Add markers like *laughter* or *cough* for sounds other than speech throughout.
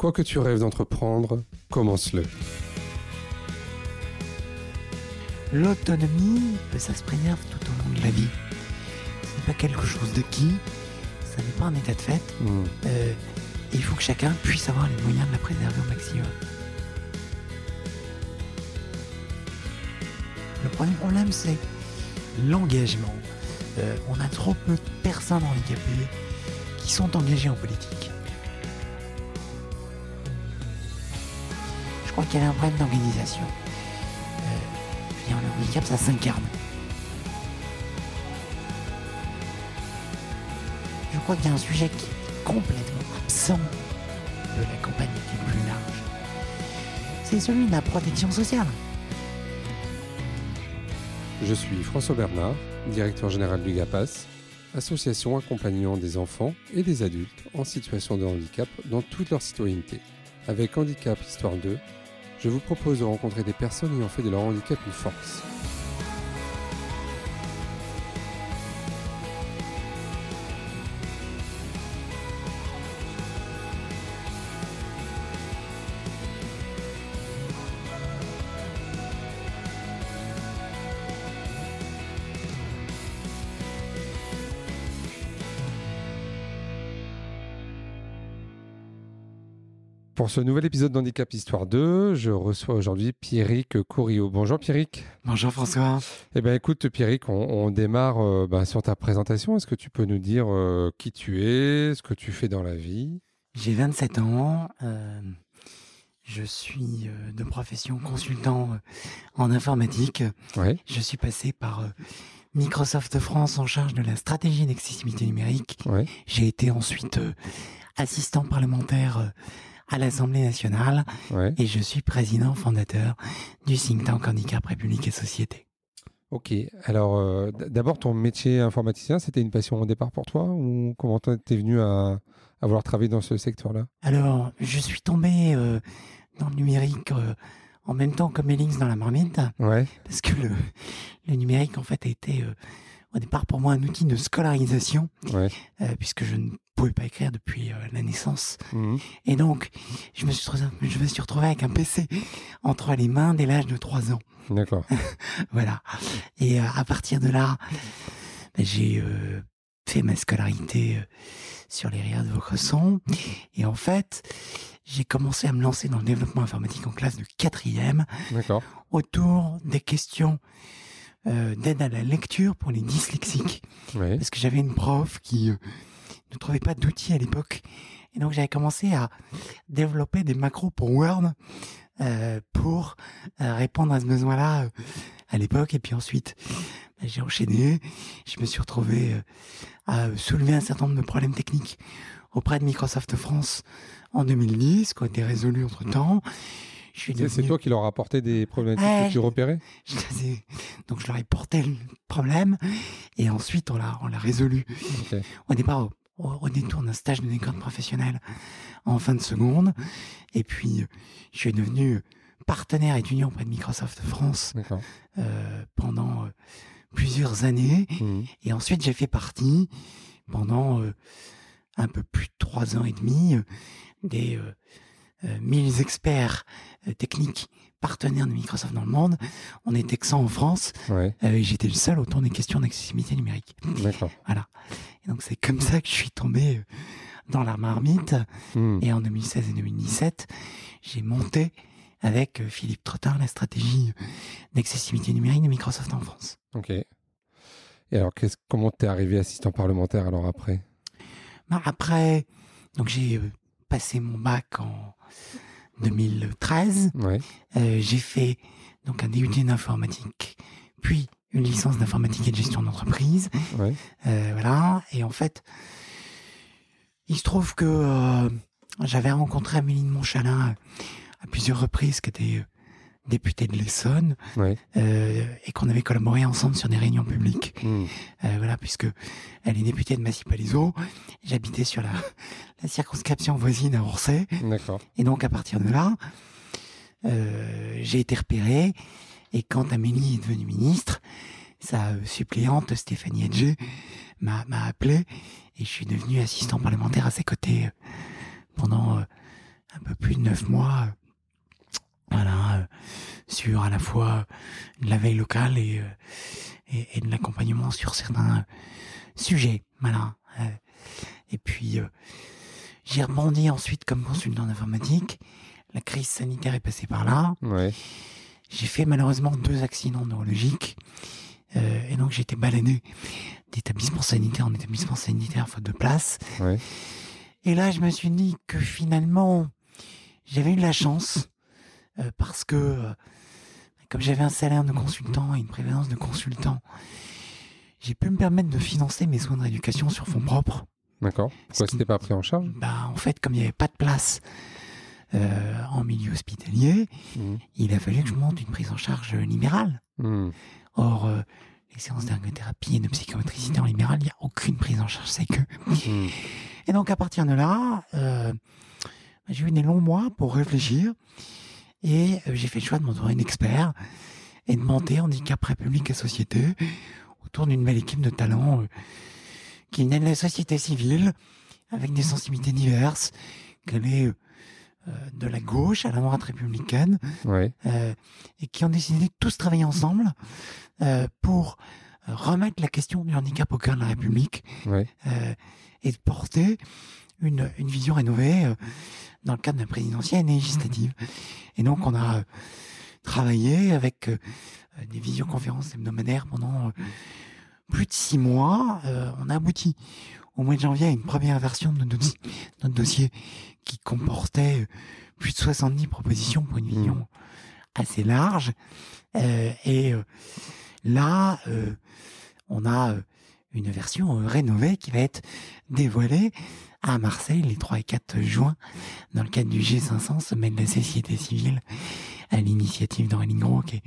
Quoi que tu rêves d'entreprendre, commence-le. L'autonomie, ça se préserve tout au long de la vie. Ce n'est pas quelque chose de qui, ça n'est pas un état de fait. Hmm. Euh, et il faut que chacun puisse avoir les moyens de la préserver au maximum. Le premier problème, c'est l'engagement. Euh, on a trop peu de personnes handicapées qui sont engagées en politique. Crois qu'il y a un problème d'organisation. Euh, le handicap, ça s'incarne. Je crois qu'il y a un sujet qui est complètement absent de la campagne qui est plus large. C'est celui de la protection sociale. Je suis François Bernard, directeur général du GAPAS, association accompagnant des enfants et des adultes en situation de handicap dans toute leur citoyenneté. Avec Handicap Histoire 2, je vous propose de rencontrer des personnes ayant fait de leur handicap une force. Pour ce nouvel épisode d'Handicap Histoire 2, je reçois aujourd'hui Pierrick Couriot. Bonjour Pierrick. Bonjour François. Eh bien écoute Pierrick, on, on démarre euh, ben, sur ta présentation. Est-ce que tu peux nous dire euh, qui tu es, ce que tu fais dans la vie? J'ai 27 ans. euh, je suis de profession consultant en informatique. Ouais. Je suis passé par Microsoft France en charge de la stratégie d'accessibilité numérique. Ouais. J'ai été ensuite assistant parlementaire à l'Assemblée nationale Ouais. et je suis président fondateur du think tank Handicap République et Société. Ok. Alors euh, d'abord ton métier informaticien, c'était une passion au départ pour toi ou comment t'es venu à, à vouloir travailler dans ce secteur-là? Alors, je suis tombé euh, dans le numérique euh, en même temps que Mélix dans la marmite Ouais. parce que le, le numérique en fait a été au départ pour moi un outil de scolarisation Ouais. euh, puisque je ne pouvais pas écrire depuis euh, la naissance Mhm. et donc je me suis retrouvé, je me suis retrouvé avec un PC entre les mains dès l'âge de 3 ans. D'accord. *laughs* Voilà. Et euh, à partir de là, ben, j'ai fait ma scolarité sur les RIA de Vaucresson. Et en fait, j'ai commencé à me lancer dans le développement informatique en classe de quatrième autour des questions euh, d'aide à la lecture pour les dyslexiques. Ouais. Parce que j'avais une prof qui euh, ne trouvait pas d'outils à l'époque. Et donc j'avais commencé à développer des macros pour Word euh, pour répondre à ce besoin-là à l'époque. Et puis ensuite, ben, j'ai enchaîné. Je me suis retrouvé à soulever un certain nombre de problèmes techniques auprès de Microsoft France en 2010, qui ont été résolus entre-temps. C'est devenu- toi qui leur as apporté des problématiques que tu repérais je donc je leur ai porté le problème et ensuite on l'a on l'a résolu. Au départ, au, au- détour d'un stage de décode professionnel en fin de seconde, et puis je suis devenu partenaire étudiant auprès de Microsoft France euh, pendant euh, plusieurs années, Mhm. et ensuite j'ai fait partie pendant euh, un peu plus de trois ans et demi des 1000 experts euh, techniques partenaires de Microsoft dans le monde. On était que 100 en France. Ouais. Euh, et J'étais le seul autour des questions d'accessibilité numérique. D'accord. *laughs* Voilà. Et donc c'est comme ça que je suis tombé euh, dans la marmite. Mhm. Et en 2016 et 2017, j'ai monté avec euh, Philippe Trottin la stratégie euh, d'accessibilité numérique de Microsoft en France. Ok. Et alors, comment t'es arrivé assistant parlementaire alors après? Bah, Après, donc j'ai euh, passé mon bac en 2013. Ouais. Euh, j'ai fait donc un DUT d'informatique, puis une licence d'informatique et de gestion d'entreprise. Ouais. Euh, voilà. Et en fait, il se trouve que euh, j'avais rencontré Amélie de Montchalin à plusieurs reprises, qui était euh, députée de l'Essonne, Ouais. euh, et qu'on avait collaboré ensemble sur des réunions publiques. Mhm. Euh, voilà, puisque elle est députée de Massy-Palaiseau. J'habitais sur la, la circonscription voisine à Orsay. Et donc, à partir de là, euh, j'ai été repéré. Et quand Amélie est devenue ministre, sa euh, suppléante Stéphanie Edger m'a appelé et je suis devenu assistant parlementaire à ses côtés euh, pendant euh, un peu plus de neuf mois, voilà, sur à la fois de la veille locale et, et, et de l'accompagnement sur certains sujets, voilà. et puis j'ai rebondi ensuite comme consultant d'informatique. La crise sanitaire est passée par là. Ouais. J'ai fait malheureusement deux accidents neurologiques. Euh, et donc j'ai été baladé d'établissement sanitaire en établissement sanitaire faute de place. Ouais. Et là, je me suis dit que finalement, j'avais eu de la chance euh, parce que euh, comme j'avais un salaire de consultant et une prévalence de consultant, j'ai pu me permettre de financer mes soins de rééducation sur fonds propres. D'accord. Pourquoi c'était pas pris en charge? Bah, en fait, comme il n'y avait pas de place euh, en milieu hospitalier, Mhm. il a fallu que je monte une prise en charge libérale. Mhm. Or, euh, les séances d'ergothérapie et de psychomotricité en libéral, il n'y a aucune prise en charge, c'est que. Mhm. Et donc, à partir de là, euh, j'ai eu des longs mois pour réfléchir et euh, j'ai fait le choix de m'entourer d'experts et de monter Handicap République et Société autour d'une belle équipe de talents euh, qui venaient de la société civile avec des sensibilités diverses, qu'elle est euh, de la gauche à la droite républicaine, Ouais. euh, et qui ont décidé de tous travailler ensemble euh, pour remettre la question du handicap au cœur de la République Ouais. euh, et de porter une, une vision rénovée euh, dans le cadre de la présidentielle et législative. Et donc, on a euh, travaillé avec euh, des visioconférences hebdomadaires pendant euh, plus de six mois. On a abouti au mois de janvier à une première version de notre, dossi- notre dossier qui comportait plus de 70 propositions pour une vision assez large. Euh, et euh, là, euh, on a une version rénovée qui va être dévoilée à Marseille les 3 et 4 juin dans le cadre du G500, sommet de la société civile, à l'initiative d'Aurélie Gros, qui est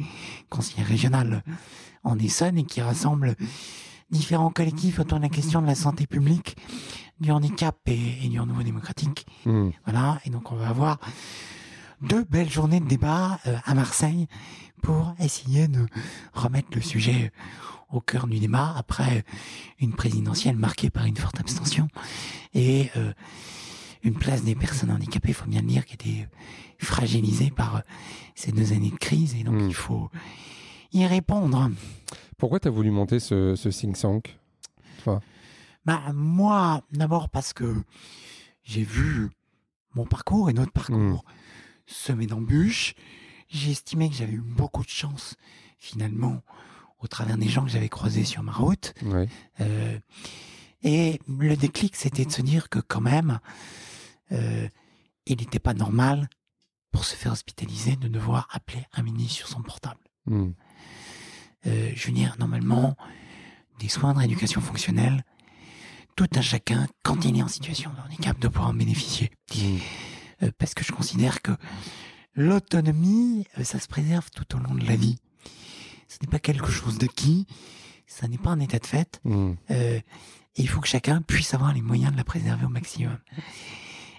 conseiller régional en Essonne et qui rassemble différents collectifs autour de la question de la santé publique, du handicap et, et du renouveau démocratique. Mhm. Voilà, et donc on va avoir deux belles journées de débat euh, à Marseille pour essayer de remettre le sujet au cœur du débat après une présidentielle marquée par une forte abstention et euh, une place des personnes handicapées, il faut bien le dire, qui était fragilisée par euh, ces deux années de crise et donc Mm. il faut y répondre. Pourquoi tu as voulu monter ce, ce think tank Bah, moi, d'abord parce que j'ai vu mon parcours et notre parcours semé d'embûches. J'ai estimé que j'avais eu beaucoup de chance, finalement, au travers des gens que j'avais croisés sur ma route. Euh, et le déclic, c'était de se dire que quand même, euh, il n'était pas normal pour se faire hospitaliser de devoir appeler un ministre sur son portable. Euh, je veux dire, normalement, des soins de rééducation fonctionnelle, tout un chacun, quand il est en situation de handicap, doit pouvoir en bénéficier. Euh, parce que je considère que l'autonomie, ça se préserve tout au long de la vie. Ce n'est pas quelque chose d'acquis, ça n'est pas un état de fait. Mhm. Euh, et il faut que chacun puisse avoir les moyens de la préserver au maximum.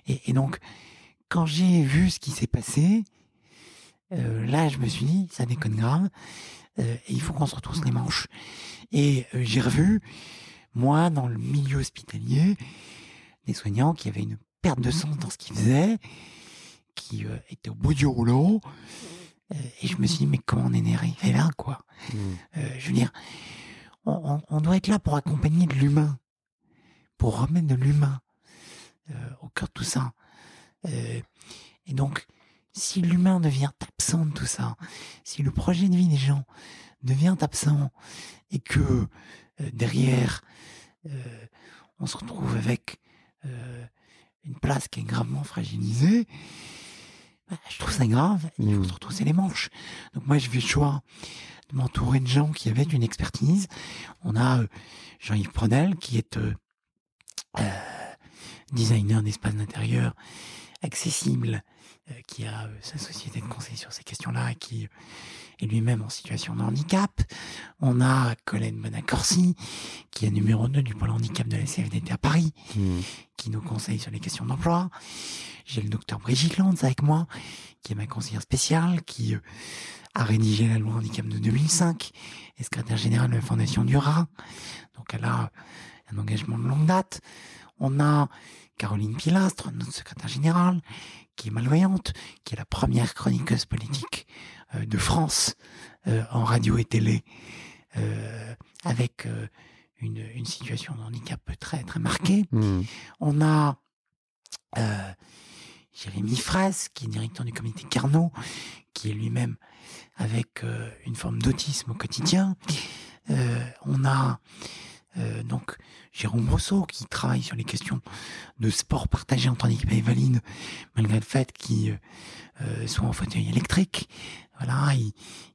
Et, et donc, quand j'ai vu ce qui s'est passé, euh, là, je me suis dit, ça déconne grave, euh, et il faut qu'on se retrousse les manches. Et euh, j'ai revu, moi, dans le milieu hospitalier, des soignants qui avaient une perte de sens dans ce qu'ils faisaient, qui étaient au bout du rouleau, et je me suis dit, mais comment on est arrivé là, quoi? Mhm. euh, je veux dire, on, doit être là pour accompagner de l'humain, pour remettre de l'humain euh, au cœur de tout ça. Euh, et donc, si l'humain devient absent de tout ça, si le projet de vie des gens devient absent et que euh, derrière, euh, on se retrouve avec euh, une place qui est gravement fragilisée, je trouve ça grave. Il faut se retrousser les manches. Donc moi, je fais le choix de m'entourer de gens qui avaient une expertise. On a euh, Jean-Yves Prenel, qui est euh, euh, designer d'espace d'intérieur accessible, qui a euh, sa société de conseil sur ces questions-là et qui est lui-même en situation de handicap. On a Colette Bonacorsi, qui est numéro 2 du pôle handicap de la CFDT à Paris, Mhm. qui nous conseille sur les questions d'emploi. J'ai le docteur Brigitte Lantz avec moi, qui est ma conseillère spéciale, qui euh, a rédigé la loi handicap de 2005, est secrétaire générale de la Fondation du. Donc elle a un engagement de longue date. On a Caroline Pilastre, notre secrétaire générale, qui est malvoyante, qui est la première chroniqueuse politique euh, de France euh, en radio et télé, euh, avec une, une, situation de handicap très très marquée. Mmh. On a Jérémy Fraisse, qui est directeur du comité Carnot, qui est lui-même avec une forme d'autisme au quotidien. on a donc Jérôme Rousseau qui travaille sur les questions de sport partagé entre handicap et valide, malgré le fait qu'il soit en fauteuil électrique. Voilà, il,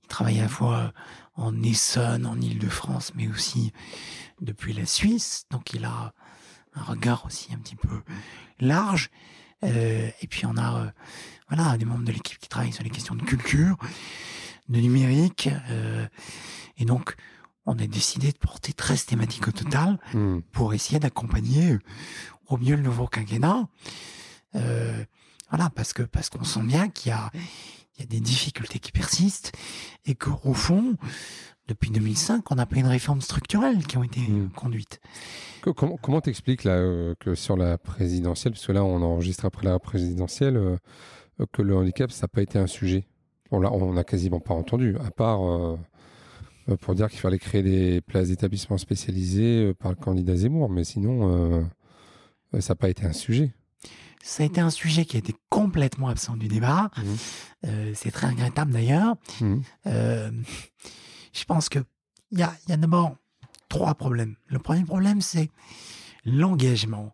travaille à la fois en Essonne, en Île-de-France, mais aussi depuis la Suisse. Donc il a un regard aussi un petit peu large. Euh, et puis on a euh, voilà des membres de l'équipe qui travaillent sur les questions de culture, de numérique. Euh, et donc on a décidé de porter 13 thématiques au total hmm. pour essayer d'accompagner au mieux le nouveau quinquennat. voilà, parce que parce qu'on sent bien qu'il y a il y a des difficultés qui persistent et qu'au fond, depuis 2005, on n'a pas une réforme structurelle qui ont été hmm. conduites. Comment, comment t'expliques là euh, que sur la présidentielle, parce que là on enregistre après la présidentielle, euh, que le handicap ça n'a pas été un sujet? On l'a, on n'a quasiment pas entendu, à part euh, pour dire qu'il fallait créer des places d'établissement spécialisées par le candidat Zemmour, mais sinon ça n'a pas été un sujet. Ça a été un sujet qui a été complètement absent du débat. Mmh. Euh, c'est très regrettable d'ailleurs. Mmh. Euh, je pense qu'il y a, y a d'abord trois problèmes. Le premier problème, c'est l'engagement.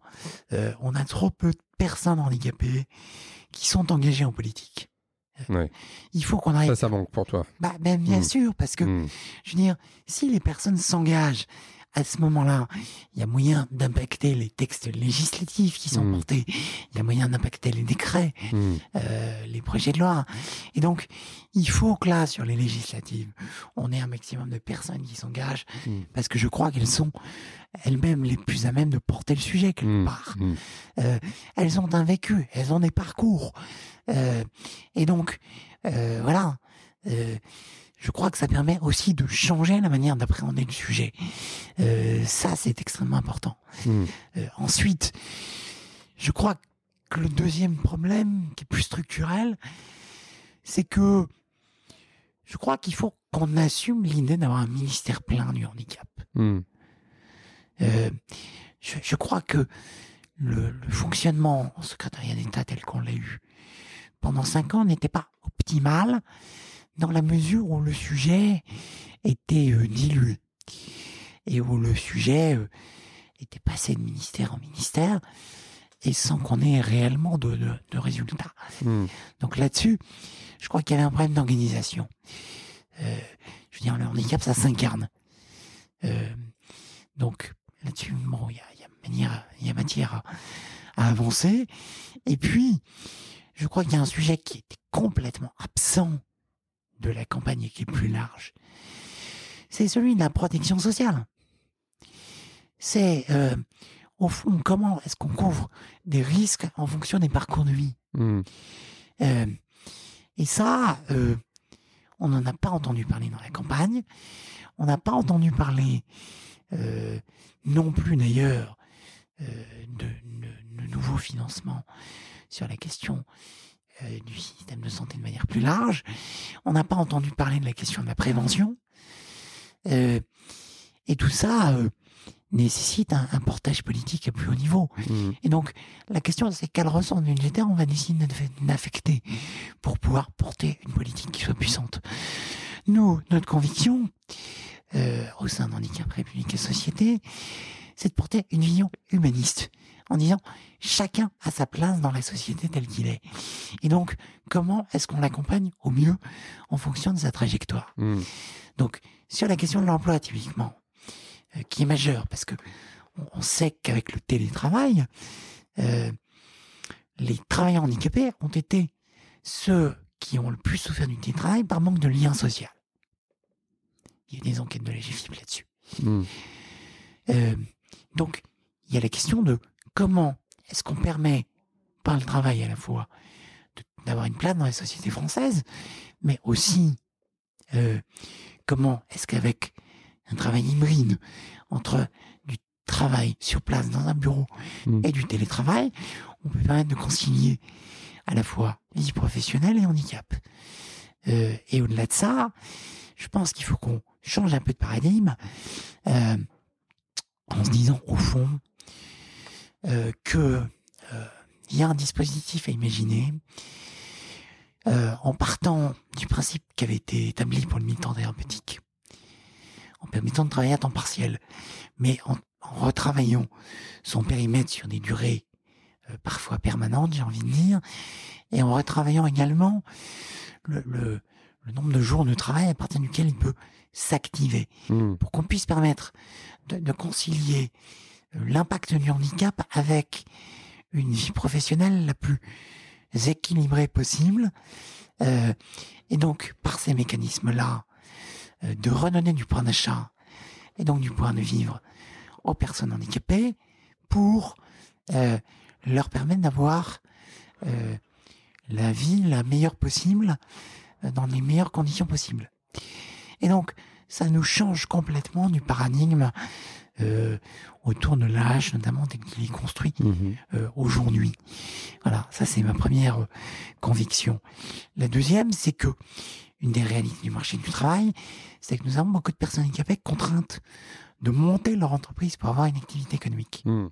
Euh, on a trop peu de personnes handicapées qui sont engagées en politique. Il faut qu'on arrive. Ça, ça manque pour toi. Bah, ben, bien mmh. sûr, parce que, je veux dire, si les personnes s'engagent à ce moment-là, il y a moyen d'impacter les textes législatifs qui sont mmh. portés, il y a moyen d'impacter les décrets, mmh. euh, les projets de loi. Et donc, il faut que là, sur les législatives, on ait un maximum de personnes qui s'engagent, mmh. parce que je crois qu'elles sont elles-mêmes les plus à même de porter le sujet quelque part. Euh, elles ont un vécu, elles ont des parcours. Euh, et donc, voilà. Je crois que ça permet aussi de changer la manière d'appréhender le sujet. Euh, ça, c'est extrêmement important. Hmm. Euh, ensuite, je crois que le deuxième problème, qui est plus structurel, c'est que je crois qu'il faut qu'on assume l'idée d'avoir un ministère plein du handicap. Hmm. Euh, je, crois que le, le fonctionnement en secrétariat d'État tel qu'on l'a eu pendant cinq ans n'était pas optimal dans la mesure où le sujet était euh, dilué et où le sujet euh, était passé de ministère en ministère et sans qu'on ait réellement de, de, résultats. Hmm. Donc là-dessus, je crois qu'il y avait un problème d'organisation. Euh, je veux dire, le handicap, ça s'incarne. donc là-dessus, bon, il y a, y, y a, matière à, avancer. Et puis, je crois qu'il y a un sujet qui était complètement absent de la campagne qui est plus large, c'est celui de la protection sociale. C'est, euh, au fond, comment est-ce qu'on couvre des risques en fonction des parcours de vie? Hmm. Euh, et ça, euh, on n'en a pas entendu parler dans la campagne. On n'a pas entendu parler non plus d'ailleurs de, de, nouveaux financements sur la question euh, du système de santé de manière plus large. On n'a pas entendu parler de la question de la prévention. Euh, et tout ça euh, nécessite un, portage politique à plus haut niveau. Mmh. Et donc, la question, c'est quelle ressource budgétaire on va décider d'affecter pour pouvoir porter une politique qui soit puissante. Nous, notre conviction, au sein d'Handicap République et Société, c'est de porter une vision humaniste en disant chacun a sa place dans la société telle qu'il est. Et donc, comment est-ce qu'on l'accompagne au mieux en fonction de sa trajectoire? Hmm. Donc, sur la question de l'emploi, typiquement, euh, qui est majeure, parce que on sait qu'avec le télétravail, euh, les travailleurs handicapés ont été ceux qui ont le plus souffert du télétravail par manque de lien social. Il y a des enquêtes de la GFIP là-dessus. Hmm. Euh, donc, il y a la question de comment est-ce qu'on permet, par le travail à la fois, d'avoir une place dans la société française, mais aussi euh, comment est-ce qu'avec un travail hybride entre du travail sur place dans un bureau mmh. et du télétravail, on peut permettre de concilier à la fois vie professionnelle et handicap. Euh, et au-delà de ça, je pense qu'il faut qu'on change un peu de paradigme euh, en se disant au fond euh, que euh, il y a un dispositif à imaginer euh, en partant du principe qui avait été établi pour le militant thérapeutique, en permettant de travailler à temps partiel, mais en, en retravaillant son périmètre sur des durées euh, parfois permanentes, j'ai envie de dire, et en retravaillant également le, le, le nombre de jours de travail à partir duquel il peut s'activer, Hmm. pour qu'on puisse permettre de, de concilier l'impact du handicap avec une vie professionnelle la plus équilibrée possible. Euh, et donc, par ces mécanismes-là, euh, de redonner du point d'achat et donc du point de vivre aux personnes handicapées pour euh, leur permettre d'avoir la vie la meilleure possible dans les meilleures conditions possibles. Et donc, ça nous change complètement du paradigme euh, autour de l'âge, notamment tel qu'il est construit Mhm. euh, aujourd'hui. Voilà, ça c'est ma première euh, conviction. La deuxième, c'est que une des réalités du marché du travail, c'est que nous avons beaucoup de personnes handicapées contraintes de monter leur entreprise pour avoir une activité économique, Hmm.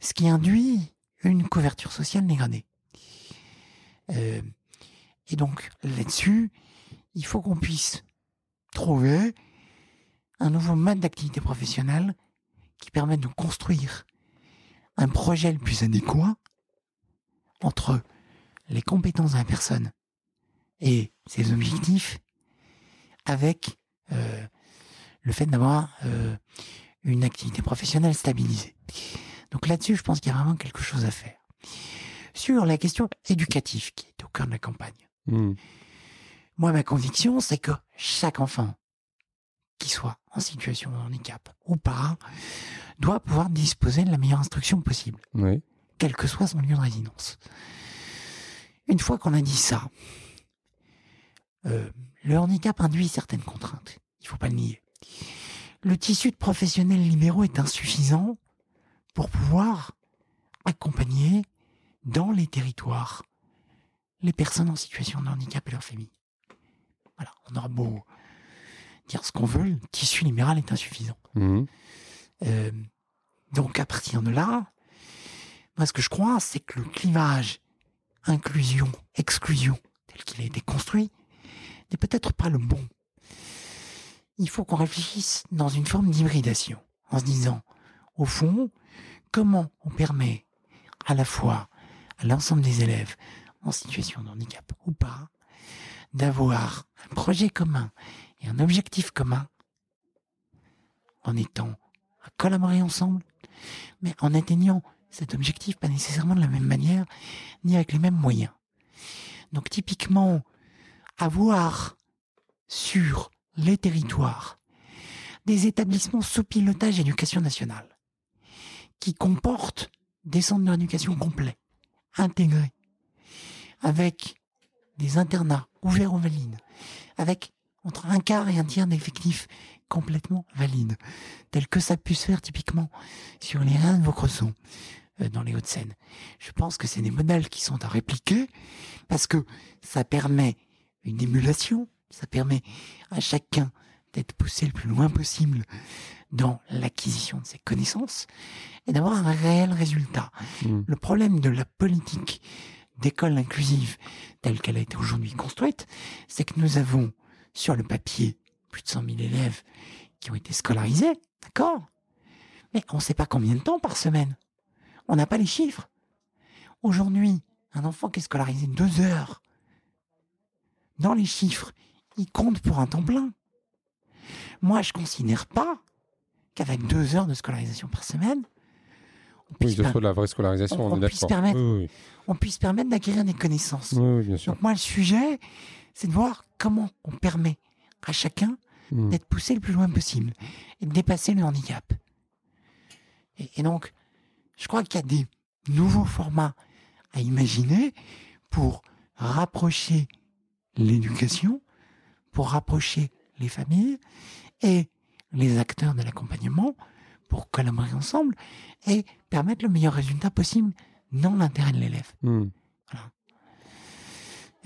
ce qui induit une couverture sociale dégradée. Euh, et donc là-dessus, il faut qu'on puisse trouver un nouveau mode d'activité professionnelle qui permette de construire un projet le plus adéquat entre les compétences de la personne et ses objectifs avec euh, le fait d'avoir euh, une activité professionnelle stabilisée. Donc là-dessus, je pense qu'il y a vraiment quelque chose à faire. Sur la question éducative qui est au cœur de la campagne, Hmm. moi, ma conviction, c'est que chaque enfant, qui soit en situation de handicap ou pas, doit pouvoir disposer de la meilleure instruction possible, Oui. quel que soit son lieu de résidence. Une fois qu'on a dit ça, euh, le handicap induit certaines contraintes. Il faut pas le nier. Le tissu de professionnels libéraux est insuffisant pour pouvoir accompagner dans les territoires les personnes en situation de handicap et leurs familles. Voilà, on aura beau dire ce qu'on veut, le tissu libéral est insuffisant. Mhm. Euh, donc à partir de là, moi ce que je crois, c'est que le clivage inclusion-exclusion tel qu'il a été construit n'est peut-être pas le bon. Il faut qu'on réfléchisse dans une forme d'hybridation, en se disant, au fond, comment on permet à la fois à l'ensemble des élèves en situation de handicap ou pas, d'avoir un projet commun et un objectif commun en étant à collaborer ensemble, mais en atteignant cet objectif pas nécessairement de la même manière, ni avec les mêmes moyens. Donc typiquement, avoir sur les territoires des établissements sous pilotage éducation nationale qui comportent des centres d'éducation complets, intégrés, avec des internats ouverts aux valides, avec entre un quart et un tiers d'effectifs complètement valides, tel que ça puisse faire typiquement sur les reins de Vaucresson, euh, dans les Hauts-de-Seine. Je pense que c'est des modèles qui sont à répliquer parce que ça permet une émulation, ça permet à chacun d'être poussé le plus loin possible dans l'acquisition de ses connaissances et d'avoir un réel résultat. Mhm. Le problème de la politique d'école inclusive telle qu'elle a été aujourd'hui construite, c'est que nous avons sur le papier plus de 100 000 élèves qui ont été scolarisés, d'accord? Mais on ne sait pas combien de temps par semaine. On n'a pas les chiffres. Aujourd'hui, un enfant qui est scolarisé deux heures, dans les chiffres, il compte pour un temps plein. Moi, je considère pas qu'avec deux heures de scolarisation par semaine, on Oui, puisse, de per- la vraie scolarisation, on- on, on est puisse d'accord. permettre- Oui, on puisse permettre d'acquérir des connaissances. oui, oui, bien sûr. Donc moi, le sujet, c'est de voir comment on permet à chacun Mhm. d'être poussé le plus loin possible et de dépasser le handicap. Et, et donc, je crois qu'il y a des nouveaux formats à imaginer pour rapprocher l'éducation, pour rapprocher les familles et les acteurs de l'accompagnement pour collaborer ensemble et permettre le meilleur résultat possible dans l'intérêt de l'élève. Mhm.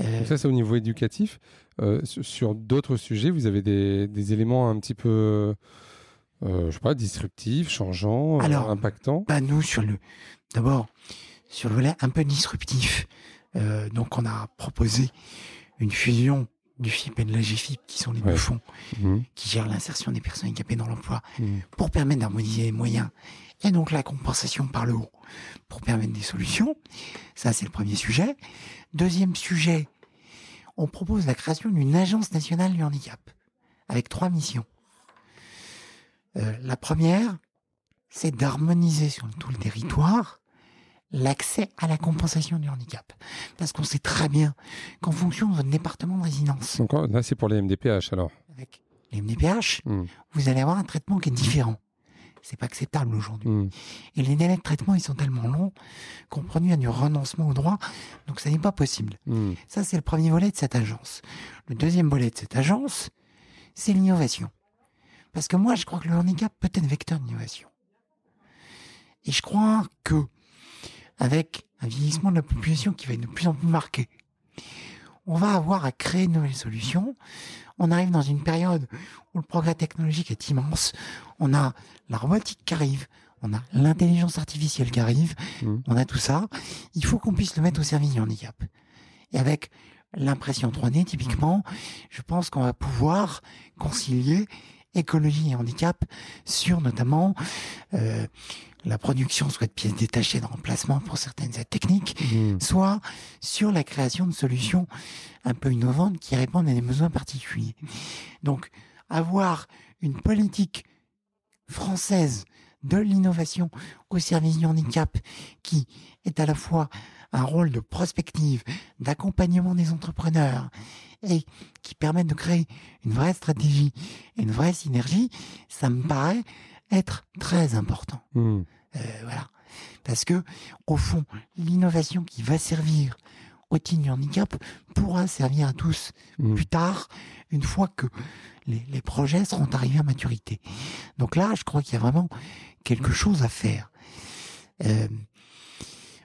Euh, ça, c'est au niveau éducatif. Euh, sur d'autres sujets, vous avez des, des éléments un petit peu, euh, je sais pas, disruptifs, changeants, euh, Alors, impactants. bah, nous, sur le, d'abord, sur le volet un peu disruptif, donc on a proposé une fusion du FIP et de la GFIP, qui sont les Ouais. deux fonds Mhm. qui gèrent l'insertion des personnes handicapées dans l'emploi, Mhm. pour permettre d'harmoniser les moyens et donc la compensation par le haut pour permettre des solutions. Ça, c'est le premier sujet. Deuxième sujet, on propose la création d'une agence nationale du handicap avec trois missions. Euh, la première, c'est d'harmoniser sur tout le territoire l'accès à la compensation du handicap. Parce qu'on sait très bien qu'en fonction de votre département de résidence, Donc là, c'est pour les MDPH alors. avec les MDPH, Mhm. vous allez avoir un traitement qui est différent. C'est pas acceptable aujourd'hui. Mhm. Et les délais de traitement, ils sont tellement longs qu'on produit du renoncement au droit. Donc, ça n'est pas possible. Mhm. Ça, c'est le premier volet de cette agence. Le deuxième volet de cette agence, c'est l'innovation. Parce que moi, je crois que le handicap peut être vecteur d'innovation. Et je crois que, avec un vieillissement de la population qui va être de plus en plus marqué, on va avoir à créer de nouvelles solutions. On arrive dans une période où le progrès technologique est immense. On a la robotique qui arrive, on a l'intelligence artificielle qui arrive, Mhm. on a tout ça. Il faut qu'on puisse le mettre au service du handicap. Et avec l'impression 3D, typiquement, je pense qu'on va pouvoir concilier écologie et handicap sur notamment euh, la production soit de pièces détachées de remplacement pour certaines aides techniques, Mhm. soit sur la création de solutions un peu innovantes qui répondent à des besoins particuliers. Donc, avoir une politique française de l'innovation au service du handicap qui est à la fois un rôle de prospective, d'accompagnement des entrepreneurs et qui permet de créer une vraie stratégie et une vraie synergie, ça me paraît être très important. Mhm. Euh, voilà. Parce que, au fond, l'innovation qui va servir au du handicap pourra servir à tous Mhm. plus tard, une fois que les, les projets seront arrivés à maturité. Donc là, je crois qu'il y a vraiment quelque chose à faire. Euh,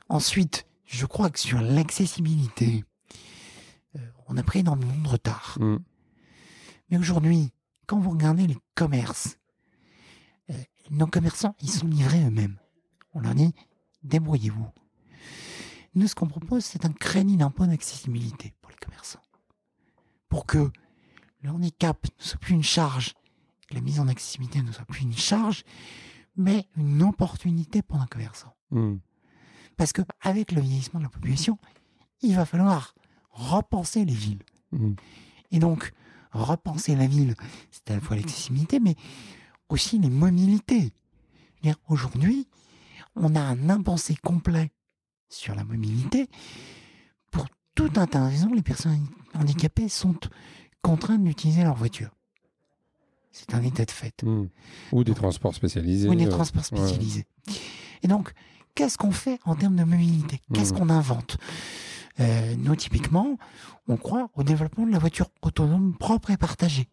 ensuite, je crois que sur l'accessibilité, euh, on a pris énormément de retard. Mais aujourd'hui, quand vous regardez les commerces, nos commerçants, ils sont livrés eux-mêmes. On leur dit, débrouillez-vous. Nous, ce qu'on propose, c'est un crédit d'impôt d'accessibilité pour les commerçants. Pour que le handicap ne soit plus une charge, que la mise en accessibilité ne soit plus une charge, mais une opportunité pour un commerçant. Mhm. Parce que avec le vieillissement de la population, il va falloir repenser les villes. Mhm. Et donc, repenser la ville, c'est à la fois l'accessibilité, mais aussi les mobilités. Aujourd'hui, on a un impensé complet sur la mobilité. Pour tout un tas de raisons, les personnes handicapées sont contraintes d'utiliser leur voiture. C'est un état de fait. Mhm. Ou des transports spécialisés. Ou des euh, transports ouais. spécialisés. Et donc, qu'est-ce qu'on fait en termes de mobilité? Qu'est-ce Mhm. qu'on invente? Euh, Nous, typiquement, on croit au développement de la voiture autonome propre et partagée.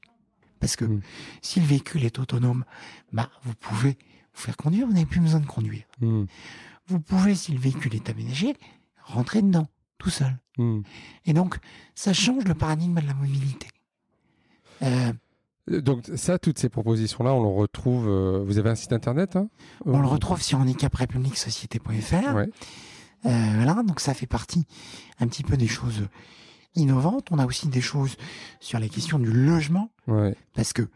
Parce que Mhm. si le véhicule est autonome, bah, vous pouvez vous faire conduire, vous n'avez plus besoin de conduire. Mhm. Vous pouvez, si le véhicule est aménagé, rentrer dedans, tout seul. Mhm. Et donc, ça change le paradigme de la mobilité. Euh, Donc ça, toutes ces propositions-là, on le retrouve. euh, vous avez un site internet hein on le retrouve sur handicaprepublicsociété.fr. Ouais. Euh, voilà, donc ça fait partie un petit peu des choses innovantes. On a aussi des choses sur la question du logement, Ouais. parce que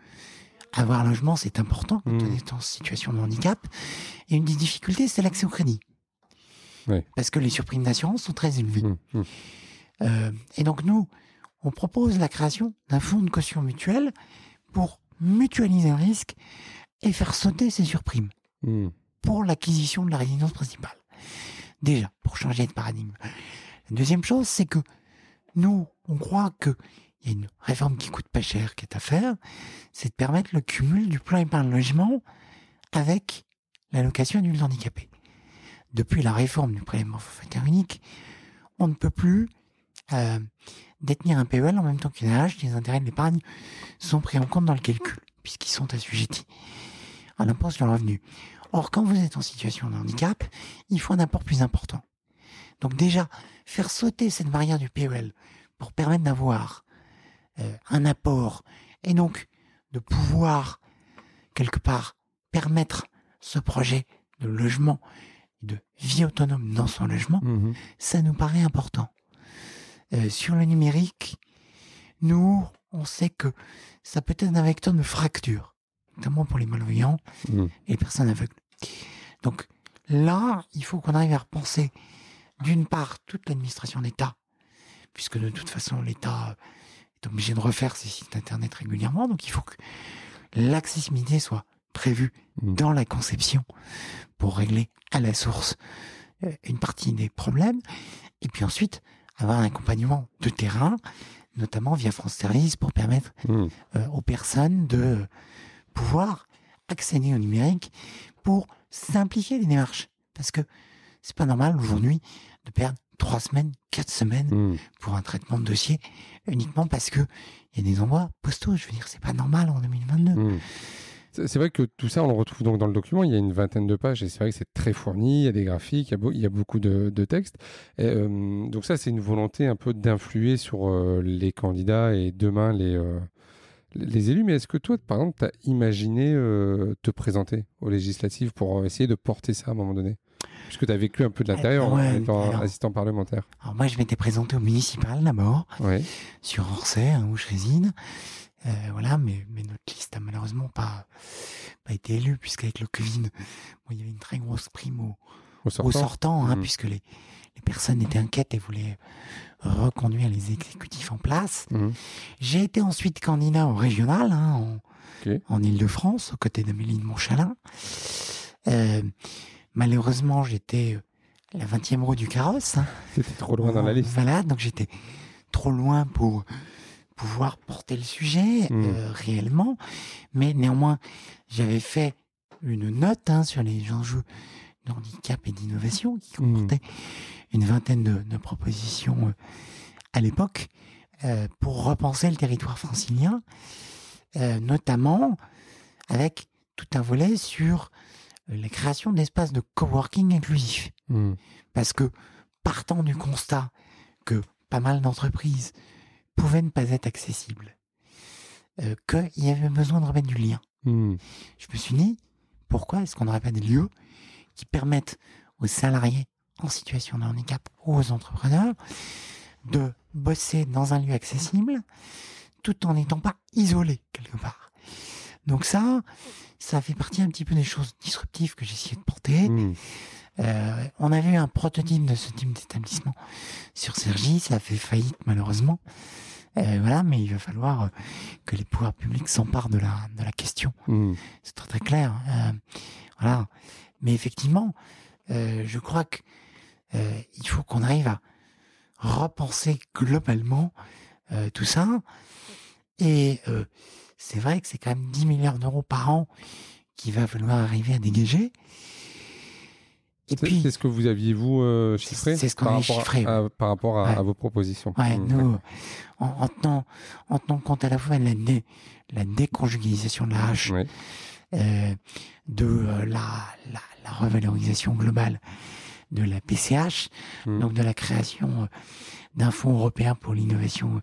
avoir un logement, c'est important quand Mm. on est en situation de handicap. Et une des difficultés, c'est l'accès au crédit. Ouais. Parce que les surprimes d'assurance sont très élevées. Mhm. Mhm. Euh, et donc nous, on propose la création d'un fonds de caution mutuelle pour mutualiser le risque et faire sauter ces surprimes pour l'acquisition de la résidence principale. Déjà, pour changer de paradigme. La deuxième chose, c'est que nous, on croit qu'il y a une réforme qui coûte pas cher qui est à faire, c'est de permettre le cumul du plan épargne logement avec l'allocation adulte handicapé. Depuis la réforme du prélèvement forfaitaire unique, on ne peut plus euh, détenir un PEL en même temps qu'une AH, les intérêts de l'épargne sont pris en compte dans le calcul, puisqu'ils sont assujettis à l'impôt sur le revenu. Or, quand vous êtes en situation de handicap, il faut un apport plus important. Donc déjà, faire sauter cette barrière du PEL pour permettre d'avoir euh, un apport et donc de pouvoir quelque part permettre ce projet de logement, de vie autonome dans son logement, Mhm. ça nous paraît important. Euh, sur le numérique, nous, on sait que ça peut être un vecteur de fracture, notamment pour les malvoyants Mhm. et les personnes aveugles. Donc là, il faut qu'on arrive à repenser, d'une part, toute l'administration d'État, puisque de toute façon, l'État est obligé de refaire ses sites Internet régulièrement, donc il faut que l'accessibilité soit prévue Mhm. dans la conception pour régler à la source euh, une partie des problèmes, et puis ensuite avoir un accompagnement de terrain, notamment via France Service, pour permettre Mhm. euh, aux personnes de pouvoir accéder au numérique pour simplifier les démarches. Parce que c'est pas normal aujourd'hui de perdre trois semaines, quatre semaines Mhm. pour un traitement de dossier uniquement parce que il y a des envois postaux. Je veux dire, c'est pas normal en 2022. Mhm. C'est vrai que tout ça, on le retrouve donc dans le document. Il y a une vingtaine de pages et c'est vrai que c'est très fourni. Il y a des graphiques, il y a, beau- il y a beaucoup de, de textes. Et, euh, donc ça, c'est une volonté un peu d'influer sur euh, les candidats et demain les, euh, les élus. Mais est-ce que toi, par exemple, tu as imaginé te présenter aux législatives pour essayer de porter ça à un moment donné? Puisque tu as vécu un peu de l'intérieur Ouais, en étant alors- assistant parlementaire. Alors moi, je m'étais présenté au municipal d'abord, sur Orsay, hein, où je réside. Euh, voilà, mais, mais notre liste a malheureusement pas, pas été élue, puisqu'avec le Covid, bon, il y avait une très grosse prime au, Au au sortant. hein, Mhm. puisque les, les personnes étaient inquiètes et voulaient reconduire les exécutifs en place. Mhm. J'ai été ensuite candidat au régional hein, en, Ok. en Ile-de-France, aux côtés d'Amélie de Montchalin. Euh, malheureusement, j'étais euh, la 20e roue du carrosse. hein. *laughs* C'était trop loin dans la liste. Voilà, donc j'étais trop loin pour pouvoir porter le sujet Mhm. euh, réellement. Mais néanmoins, j'avais fait une note hein, sur les enjeux de handicap et d'innovation qui Mhm. comportait une vingtaine de, de propositions euh, à l'époque euh, pour repenser le territoire francilien, notamment avec tout un volet sur la création d'espaces de coworking inclusifs. Mhm. Parce que partant du constat que pas mal d'entreprises pouvaient ne pas être accessibles, euh, qu'il y avait besoin de remettre du lien, Mhm. je me suis dit, pourquoi est-ce qu'on n'aurait pas des lieux qui permettent aux salariés en situation de handicap ou aux entrepreneurs de bosser dans un lieu accessible tout en n'étant pas isolés quelque part? Donc ça, ça fait partie un petit peu des choses disruptives que essayé de porter. Mhm. Euh, on avait eu un prototype de ce type d'établissement sur Sergi, ça a fait faillite malheureusement. Euh, voilà, mais il va falloir euh, que les pouvoirs publics s'emparent de la, de la question. Mhm. C'est très très clair. Euh, voilà. Mais effectivement, je crois que euh, il faut qu'on arrive à repenser globalement tout ça. Et c'est vrai que c'est quand même 10 milliards d'euros par an qu'il va falloir arriver à dégager. Et puis, c'est ce que vous aviez, vous, euh, chiffré c'est ce qu'on par avait rapport à- chiffré, par rapport à, Ouais. à vos propositions. Ouais, Mhm. nous, en, en tenant, en tenant compte à la fois de la, dé- la déconjugalisation de la hache, euh, de euh, la, la, la revalorisation globale de la PCH, Mhm. donc de la création d'un fonds européen pour l'innovation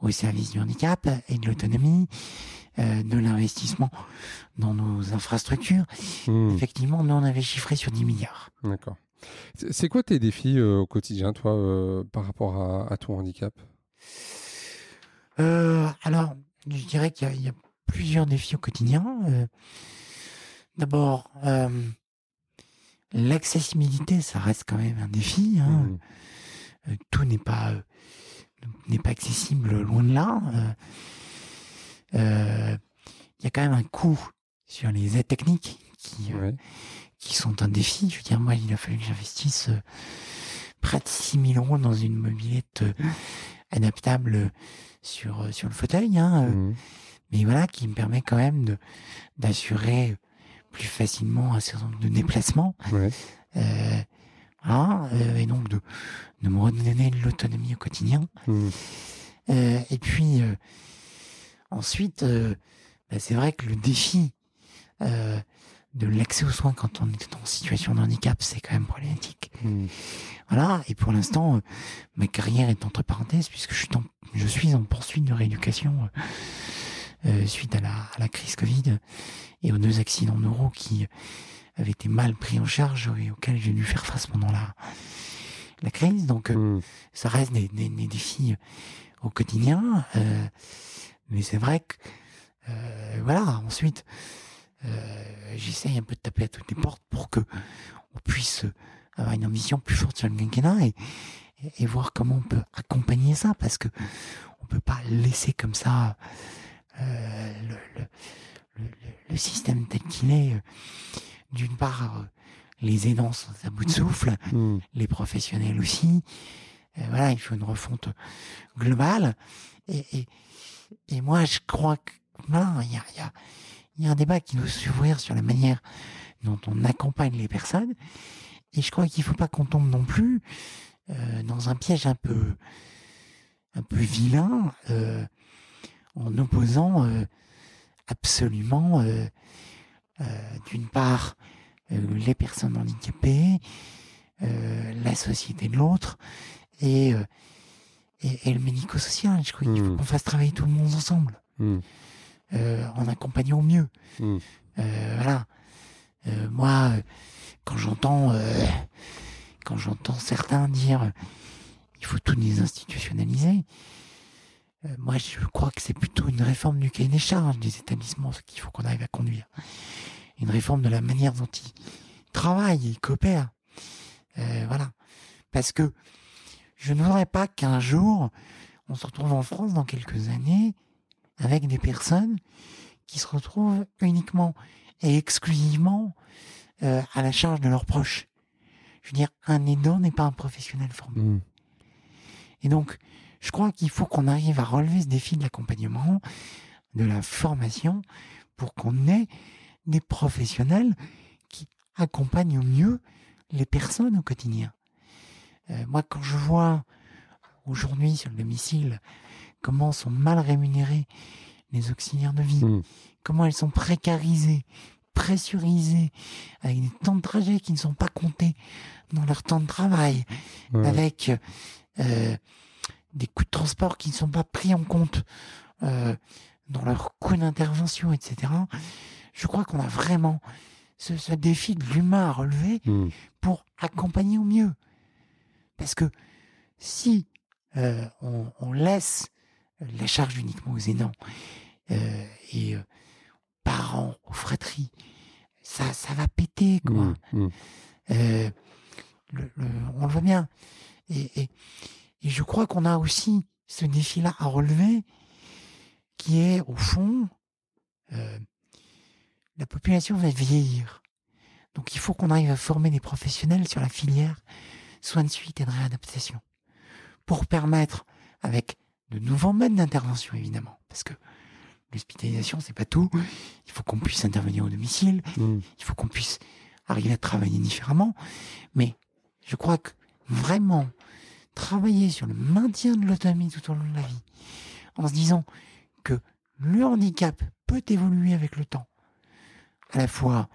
au service du handicap et de l'autonomie, euh, de l'investissement dans nos infrastructures. Mhm. Effectivement, nous, on avait chiffré sur 10 milliards. D'accord. C'est quoi tes défis euh, au quotidien, toi, euh, par rapport à, à ton handicap? Alors, je dirais qu'il y, a- il y a plusieurs défis au quotidien. D'abord, l'accessibilité, ça reste quand même un défi. hein. Euh, tout n'est pas n'est pas accessible loin de là. Euh, euh, Il y a quand même un coût sur les aides techniques qui, euh, Ouais. qui sont un défi. Je veux dire, moi, il a fallu que j'investisse euh, près de 6 000 euros dans une mobilette euh, adaptable euh, sur, euh, sur le fauteuil. hein, euh, Mhm. mais voilà, qui me permet quand même de d'assurer plus facilement un certain nombre de déplacements. Ouais. Euh, euh, et donc de, de me redonner l'autonomie au quotidien. Mhm. Euh, et puis euh, ensuite, euh, bah, c'est vrai que le défi euh, de l'accès aux soins quand on est en situation de handicap, c'est quand même problématique. Mm. Voilà. Et pour l'instant, euh, ma carrière est entre parenthèses puisque je suis en, je suis en poursuite de rééducation suite à la, à la crise Covid et aux deux accidents neuro qui avaient été mal pris en charge et auxquels j'ai dû faire face pendant la, la crise. Donc, euh, Mm. ça reste des, des, des défis au quotidien. euh, mais c'est vrai que, euh, voilà, ensuite, euh, j'essaye un peu de taper à toutes les portes pour que on puisse avoir une ambition plus forte sur le quinquennat et, et, et voir comment on peut accompagner ça parce que on peut pas laisser comme ça euh, le, le, le, le- le système tel qu'il est. D'une part, euh, les aidants sont à bout de souffle, Mm. les professionnels aussi. Euh, voilà, il faut une refonte globale. Et, et, et moi, je crois que voilà, il y a, y, a, il y a un débat qui doit s'ouvrir sur la manière dont on accompagne les personnes. Et je crois qu'il ne faut pas qu'on tombe non plus euh, dans un piège un peu, un peu vilain euh, en opposant euh, absolument, d'une part, euh, les personnes handicapées, euh, la société de l'autre et, euh, et, et le médico-social. Je crois qu'il faut Mm. qu'on fasse travailler tout le monde ensemble, Mm. euh, en accompagnant au mieux. Mm. Euh, voilà. Euh, moi, euh, quand j'entends euh, quand j'entends certains dire euh, il faut tout désinstitutionnaliser, euh, moi je crois que c'est plutôt une réforme du cahier des charges des établissements ce qu'il faut qu'on arrive à conduire. Une réforme de la manière dont ils travaillent et ils coopèrent. Euh, voilà. Parce que je ne voudrais pas qu'un jour on se retrouve en France dans quelques années avec des personnes qui se retrouvent uniquement et exclusivement euh, à la charge de leurs proches. Je veux dire, un aidant n'est pas un professionnel formé. Mm. Et donc, je crois qu'il faut qu'on arrive à relever ce défi de l'accompagnement, de la formation, pour qu'on ait des professionnels qui accompagnent au mieux les personnes au quotidien. Euh, moi, quand je vois aujourd'hui sur le domicile comment sont mal rémunérés les auxiliaires de vie, Mm. comment elles sont précarisées, pressurisées, avec des temps de trajet qui ne sont pas comptés dans leur temps de travail, avec euh, des coûts de transport qui ne sont pas pris en compte euh, dans leur coût d'intervention, etc. Je crois qu'on a vraiment ce, ce défi de l'humain à relever Mm. pour accompagner au mieux. Parce que si euh, on, on laisse la charge uniquement aux aidants euh, et euh, parents, aux fratries, ça, ça va péter, quoi. Mm. Mm. Euh, le- le- on le voit bien. Et, et- et je crois qu'on a aussi ce défi-là à relever, qui est au fond, euh, la population va vieillir. Donc il faut qu'on arrive à former des professionnels sur la filière soins de suite et de réadaptation, pour permettre, avec de nouveaux modes d'intervention évidemment, parce que l'hospitalisation c'est pas tout. Il faut qu'on puisse intervenir au domicile, Mm. il faut qu'on puisse arriver à travailler différemment. Mais je crois que vraiment travailler sur le maintien de l'autonomie tout au long de la vie, en se disant que le handicap peut évoluer avec le temps, à la fois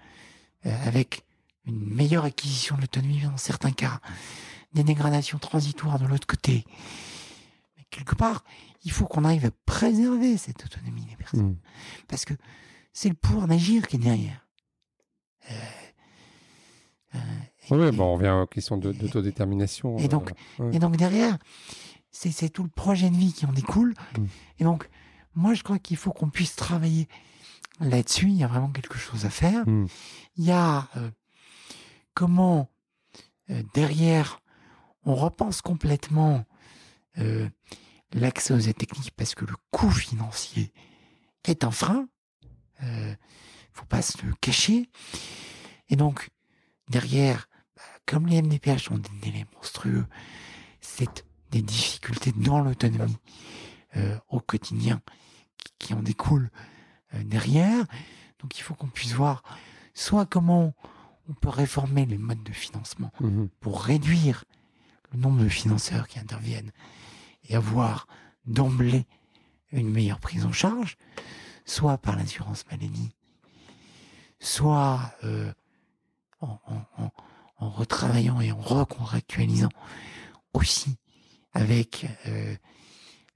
euh, avec une meilleure acquisition de l'autonomie dans certains cas, des dégradations transitoires de l'autre côté. Mais quelque part, il faut qu'on arrive à préserver cette autonomie des personnes. Mm. Parce que c'est le pouvoir d'agir qui est derrière. Euh, euh, et- bon, on revient aux questions de- d'autodétermination. Et donc-. Ouais. et donc derrière, c'est tout le projet de vie qui en découle. Mm. Et donc, moi, je crois qu'il faut qu'on puisse travailler là-dessus. Il y a vraiment quelque chose à faire. Mm. Il y a euh, comment euh, derrière, on repense complètement euh, l'accès aux aides techniques parce que le coût financier est un frein. Euh, faut pas se le cacher. Et donc, derrière, bah, comme les MDPH ont des délais monstrueux, c'est des difficultés dans l'autonomie au quotidien qui, qui en découlent derrière. Donc, il faut qu'on puisse voir soit comment on peut réformer les modes de financement Mhm. pour réduire le nombre de financeurs qui interviennent et avoir d'emblée une meilleure prise en charge, soit par l'assurance maladie, soit euh, en, en- en- en retravaillant et en recontractualisant aussi avec euh,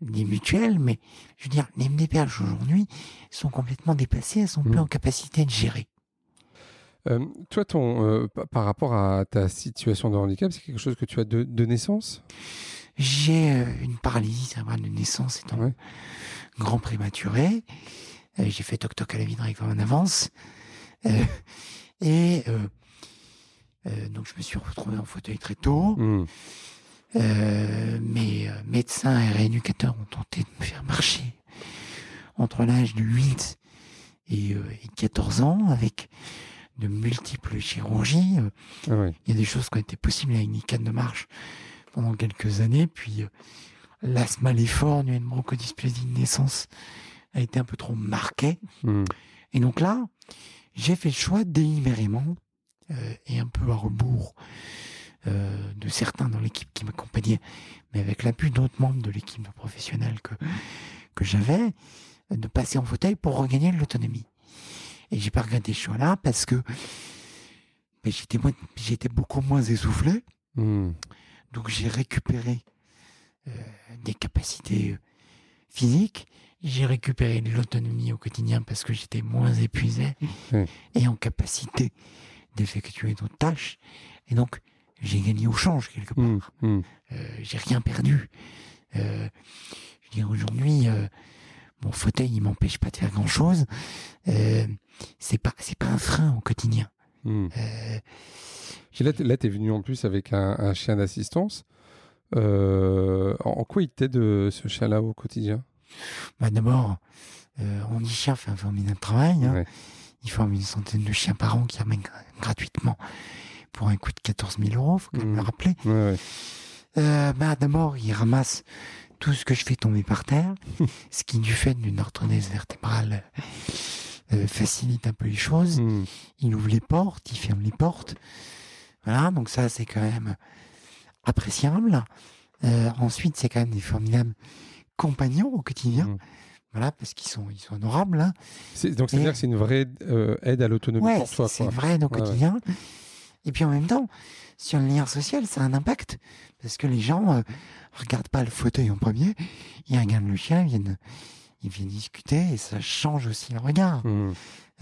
des mutuelles, mais je veux dire, les MDPH aujourd'hui sont complètement dépassées, elles sont plus Mm. en capacité de gérer. Euh, toi, ton, euh, pa- par rapport à ta situation de handicap, c'est quelque chose que tu as de, de naissance? J'ai euh, une paralysie cérébrale de naissance étant Ouais. grand prématuré. Euh, j'ai fait toc-toc à la vitre comme en avance. Et donc je me suis retrouvé en fauteuil très tôt. Hmm. Euh, mes euh, médecins et rééducateurs ont tenté de me faire marcher entre l'âge de 8 et, euh, et 14 ans avec de multiples chirurgies. Euh, Ah. Il y a des choses qui ont été possibles avec une canne de marche pendant quelques années. Puis euh, l'asthme à l'effort, une bronchodysplasie de naissance a été un peu trop marqué. Hmm. Et donc là, j'ai fait le choix délibérément euh, et un peu à rebours euh, de certains dans l'équipe qui m'accompagnaient, mais avec l'appui d'autres membres de l'équipe de professionnels que, que j'avais, euh, de passer en fauteuil pour regagner l'autonomie. Et j'ai pas regretté ce choix-là parce que j'étais moins- j'étais beaucoup moins essoufflé. Hmm. Donc j'ai récupéré euh, des capacités physiques, j'ai récupéré de l'autonomie au quotidien parce que j'étais moins épuisé et en capacité d'effectuer d'autres tâches. Et donc j'ai gagné au change quelque part. Hmm. Hmm. Euh, j'ai rien perdu. Euh, je veux dire aujourd'hui, euh, mon fauteuil il m'empêche pas de faire grand chose. C'est pas c'est pas un frein au quotidien. Euh, Et là, t'es- là, tu es venu en plus avec un, un chien d'assistance. En quoi il t'aide ce chien-là au quotidien? Bah d'abord, euh, Andy Chien fait un formidable travail. hein. Ouais. Il forme une centaine de chiens par an qui amènent gra- gratuitement pour un coût de 14 000 euros, faut quand même Mhm. le rappeler. Ouais, ouais. Euh, bah d'abord, il ramasse tout ce que je fais tomber par terre, *laughs* ce qui du fait d'une orthonèse vertébrale euh, facilite un peu les choses. Hmm. Il ouvre les portes, il ferme les portes. Voilà, donc ça c'est quand même appréciable. Euh, ensuite, c'est quand même des formidables compagnons au quotidien. Mhm. Voilà, parce qu'ils sont, ils sont honorables. hein. Donc, c'est-à-dire que c'est une vraie euh, aide à l'autonomie Ouais, pour toi. c'est vrai au Ouais, quotidien. Et puis en même temps, sur le lien social, ça a un impact. Parce que les gens euh, regardent pas le fauteuil en premier, ils regardent le chien, ils viennent, ils viennent discuter et ça change aussi le regard. Hmm.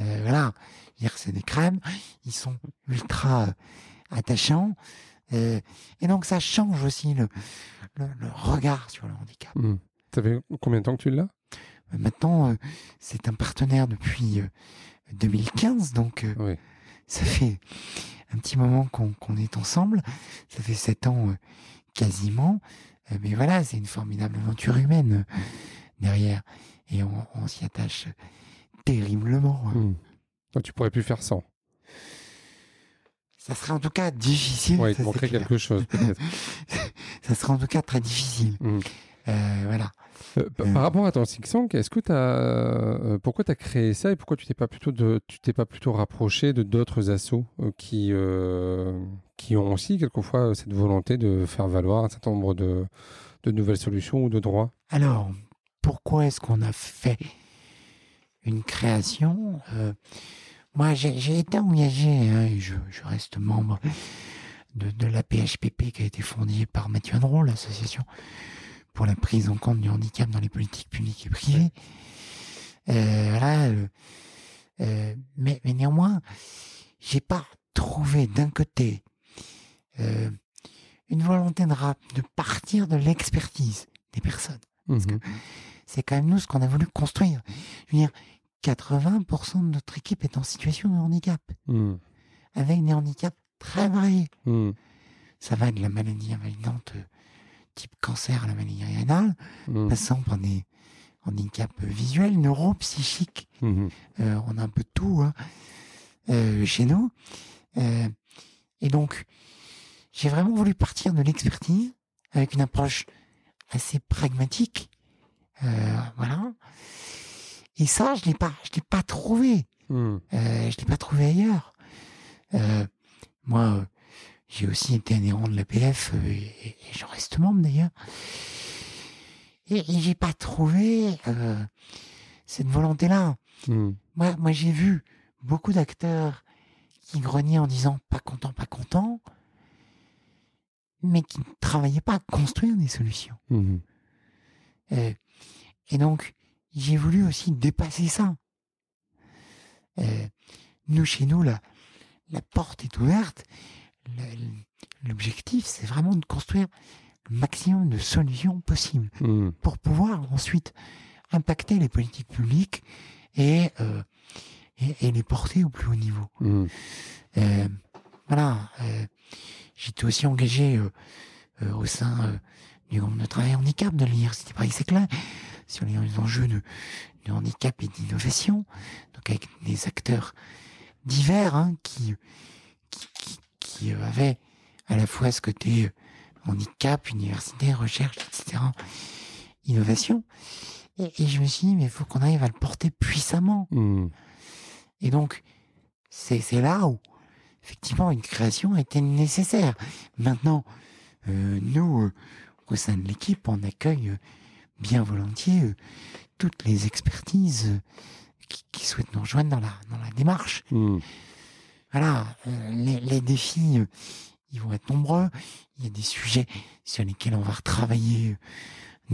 Euh, voilà, dire c'est des crèmes, ils sont ultra euh, attachants. Euh, et donc ça change aussi le, le, le regard sur le handicap. Hmm. Ça fait combien de temps que tu l'as? Maintenant, euh, c'est un partenaire depuis euh, 2015, donc euh, Oui. ça fait un petit moment qu'on est ensemble. Ça fait sept ans euh, quasiment. Euh, mais voilà, c'est une formidable aventure humaine euh, derrière. Et on, on s'y attache terriblement. euh. Hmm. Donc, tu pourrais plus faire sans. Ça serait en tout cas difficile. Ouais, il ça, te manquerait quelque chose, *laughs* ça serait en tout cas très difficile. Hmm. Euh, voilà. Euh, par- Euh. Par rapport à ton Sixank, est-ce que tu as pourquoi tu as créé ça et pourquoi tu t'es pas plutôt de tu t'es pas plutôt rapproché de d'autres assos qui qui ont aussi quelquefois cette volonté de faire valoir un certain nombre de de nouvelles solutions ou de droits? Alors, pourquoi est-ce qu'on a fait une création? Euh, Moi, j'ai j'ai été engagé, hein, et je, je reste membre de, de la PHPP qui a été fondée par Mathieu Andron, l'association pour la prise en compte du handicap dans les politiques publiques et privées. Euh, voilà, euh, euh, mais, mais néanmoins, j'ai pas trouvé d'un côté euh, une volonté de, rap- de partir de l'expertise des personnes. Mhm. C'est quand même nous ce qu'on a voulu construire. Je veux dire, 80% de notre équipe est en situation de handicap, Hmm. avec des handicaps très variés. Hmm. Ça va de la maladie invalidante type cancer à la maladie rénale, Hmm. passant par des handicaps visuels, neuropsychiques. Mhm. Euh, on a un peu de tout hein, euh, chez nous. Euh, et donc, j'ai vraiment voulu partir de l'expertise avec une approche assez pragmatique. Voilà. Et ça, je l'ai pas, je l'ai pas trouvé. Euh, je l'ai pas trouvé ailleurs. Moi, j'ai aussi été adhérent de l'APF euh, et, et j'en reste membre d'ailleurs. Et, et j'ai pas trouvé euh, cette volonté-là. Hmm. Moi, moi j'ai vu beaucoup d'acteurs qui grognaient en disant pas content, pas content, mais qui ne travaillaient pas à construire des solutions. Mhm. Euh, et donc, j'ai voulu aussi dépasser ça. Euh, nous, chez nous, la, la porte est ouverte. L'objectif, c'est vraiment de construire le maximum de solutions possibles Mhm. pour pouvoir ensuite impacter les politiques publiques et, euh, et, et les porter au plus haut niveau. Mhm. Euh, voilà. euh, J'étais aussi engagé euh, au sein du groupe de travail handicap de l'Université Paris-Saclay sur les enjeux de, de handicap et d'innovation, donc avec des acteurs divers hein, qui, qui, qui, qui, euh, avaient à la fois ce côté euh, handicap, université, recherche, etc., innovation. Et, et je me suis dit, mais il faut qu'on arrive à le porter puissamment. Mhm. Et donc, c'est là où, effectivement, une création était nécessaire. Maintenant, euh, nous, euh, au sein de l'équipe, on accueille euh, bien volontiers toutes les expertises qui, qui souhaitent nous rejoindre dans la, dans la démarche. Mhm. Voilà, euh, les, les défis, euh, ils vont être nombreux. Il y a des sujets sur lesquels on va retravailler euh,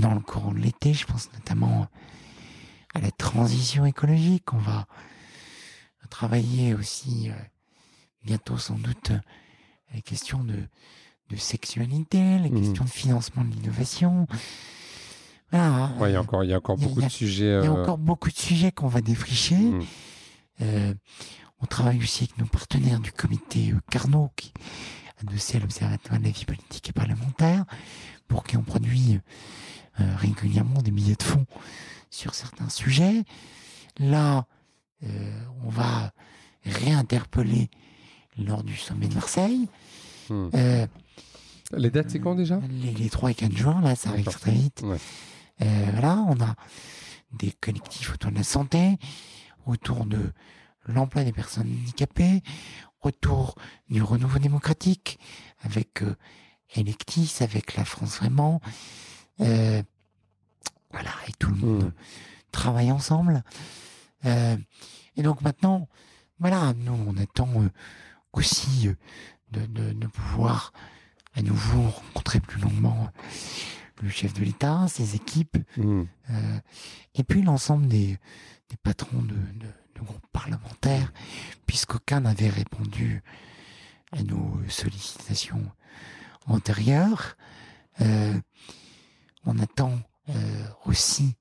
dans le courant de l'été. Je pense notamment à la transition écologique. On va travailler aussi euh, bientôt sans doute les questions de, de sexualité, les Mhm. questions de financement de l'innovation. Voilà. Ouais, il y a encore, il y a encore Il y a- beaucoup il y a- de sujets. Il y a euh, encore beaucoup de sujets qu'on va défricher. mhm. Euh, on travaille aussi avec nos partenaires du comité euh, Carnot, qui adossé à l'Observatoire de la vie politique et parlementaire, pour qui on produit euh, régulièrement des billets de fonds sur certains sujets. Là, euh, on va réinterpeller lors du sommet de Marseille. Euh, Les dates, c'est quand déjà? les, les 3 et 4 juin, là, ça arrive très vite. Ouais. Euh, voilà, on a des collectifs autour de la santé, autour de l'emploi des personnes handicapées, autour du renouveau démocratique, avec euh, Electis, avec la France Vraiment. Euh, voilà, et tout le monde Mhm. travaille ensemble. Euh, et donc maintenant, voilà, nous, on attend euh, aussi de, de, de pouvoir à nouveau rencontrer plus longuement le chef de l'État, ses équipes, euh, et puis l'ensemble des, des patrons de, de, de groupes parlementaires, puisqu'aucun n'avait répondu à nos sollicitations antérieures. Euh, on attend euh, aussi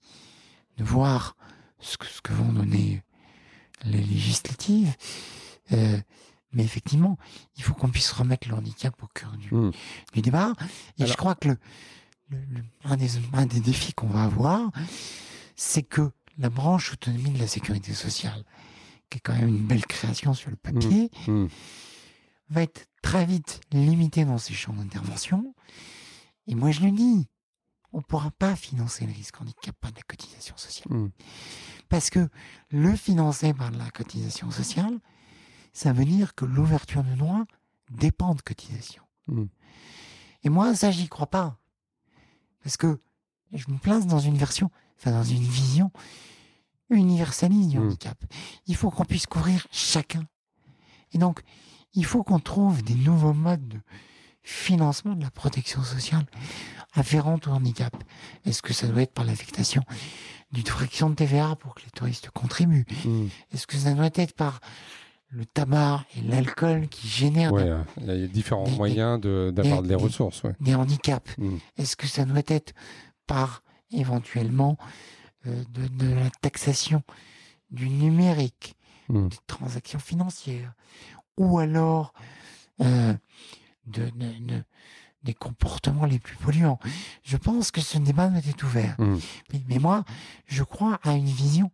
de voir ce que, ce que vont donner les législatives. Euh, mais effectivement, il faut qu'on puisse remettre le handicap au cœur du, Mhm. du débat. Et je crois que le, le- le- un, des, un des défis qu'on va avoir, c'est que la branche autonomie de la sécurité sociale, qui est quand même une belle création sur le papier, Mhm. va être très vite limitée dans ses champs d'intervention. Et moi, je le dis, on ne pourra pas financer le risque handicap par de la cotisation sociale. Mhm. Parce que le financer par de la cotisation sociale, ça veut dire que l'ouverture de droit dépend de cotisation. Et moi, ça, j'y crois pas. Parce que je me place dans une version, enfin, dans une vision universaliste du Mhm. handicap. Il faut qu'on puisse couvrir chacun. Et donc, il faut qu'on trouve des nouveaux modes de financement de la protection sociale afférente au handicap. Est-ce que ça doit être par l'affectation d'une fraction de TVA pour que les touristes contribuent? Mhm. Est-ce que ça doit être par le tabac et l'alcool qui génèrent Ouais, des- euh, il y a différents des- moyens de- d'avoir des- des des- ressources. Ouais. des handicaps Mhm. Est-ce que ça doit être par éventuellement euh, de, de la taxation du numérique, Mhm. des transactions financières, ou alors euh, de, de- de- des comportements les plus polluants Je pense que ce débat doit être ouvert. Mais, mais moi, je crois à une vision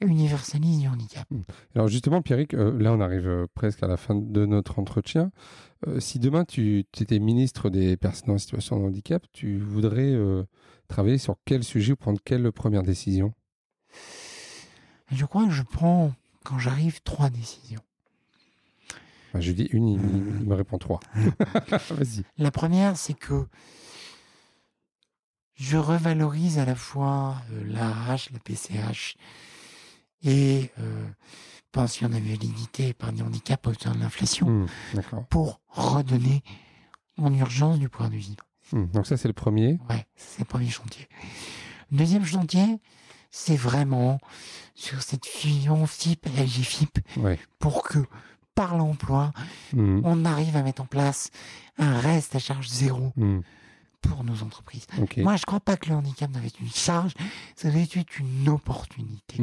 universaliste du handicap. Alors justement, Pierrick, euh, là on arrive euh, presque à la fin de notre entretien. Euh, si demain tu, étais ministre des personnes en situation de handicap, tu voudrais euh, travailler sur quel sujet ou prendre quelle première décision? Je crois que je prends, quand j'arrive, trois décisions. Enfin, Je dis une, il, il me répond trois. *laughs* Vas-y. La première, c'est que je revalorise à la fois l'AH, la PCH et euh, pension d'invalidité par des handicap au sein de l'inflation Hmm, pour redonner en urgence du pouvoir de vivre. Hmm, Donc ça, c'est le premier. Ouais, c'est le premier chantier. Le deuxième chantier, c'est vraiment sur cette fusion FIP LGFIP Ouais. pour que par l'emploi, Hmm, on arrive à mettre en place un reste à charge zéro pour nos entreprises. Moi, je crois pas que le handicap doit être une charge, ça doit être une opportunité.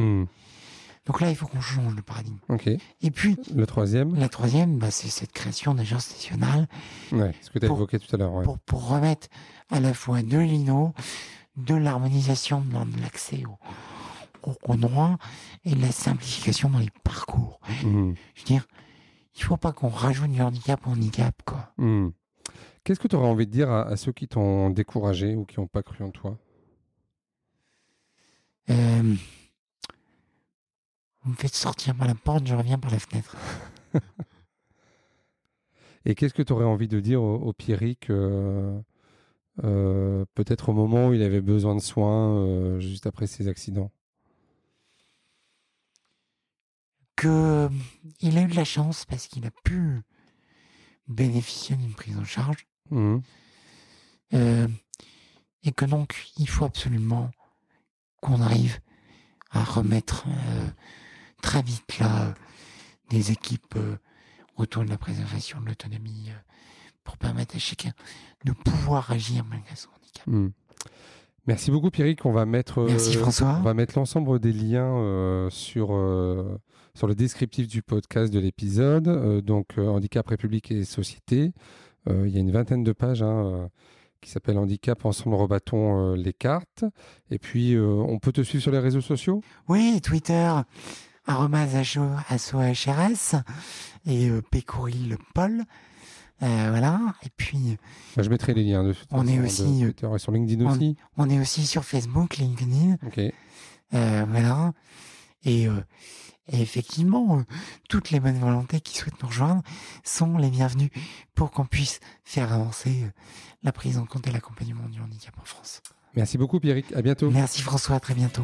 Donc là, il faut qu'on change de paradigme. Ok. Et puis, Le troisième. la troisième, bah, c'est cette création d'agences nationales Ouais. Ce que tu as Pour- évoqué tout à l'heure. Ouais. pour, pour remettre à la fois de l'INO, de l'harmonisation de de l'accès au, au, au droit et de la simplification dans les parcours. Hmm, Je veux dire, il faut pas qu'on rajoute du handicap au handicap, quoi. hmm. Qu'est-ce que tu aurais envie de dire à, à ceux qui t'ont découragé ou qui n'ont pas cru en toi? Euh, vous me faites sortir par la porte, je reviens par la fenêtre. *laughs* Et qu'est-ce que tu aurais envie de dire au, au Pierrick, euh, euh, peut-être au moment où il avait besoin de soins, euh, juste après ses accidents? Que il a eu de la chance parce qu'il a pu bénéficier d'une prise en charge. Euh, et que donc, il faut absolument qu'on arrive à remettre très vite là des équipes euh, autour de la préservation de l'autonomie euh, pour permettre à chacun de pouvoir agir malgré son handicap. Mhm. Merci beaucoup Pierrick. On va mettre, euh, Merci François. on va mettre l'ensemble des liens euh, sur, euh, sur le descriptif du podcast de l'épisode. Euh, donc Handicap, République et Société. Il y a une vingtaine de pages hein, qui s'appelle Handicap, ensemble rebattons les cartes. Et puis on peut te suivre sur les réseaux sociaux? Oui, Twitter, arrobase ASOHRS et euh, Pécoury le Paul. Euh, voilà. Et puis, Bah, Je mettrai les liens de On est de aussi, euh, Twitter et sur LinkedIn on- aussi. on est aussi sur Facebook, LinkedIn. Ok. Euh, voilà. Et, euh, et effectivement, euh, toutes les bonnes volontés qui souhaitent nous rejoindre sont les bienvenues pour qu'on puisse faire avancer euh, la prise en compte et l'accompagnement du handicap en France. Merci beaucoup Pierrick. À bientôt. Merci François, à très bientôt.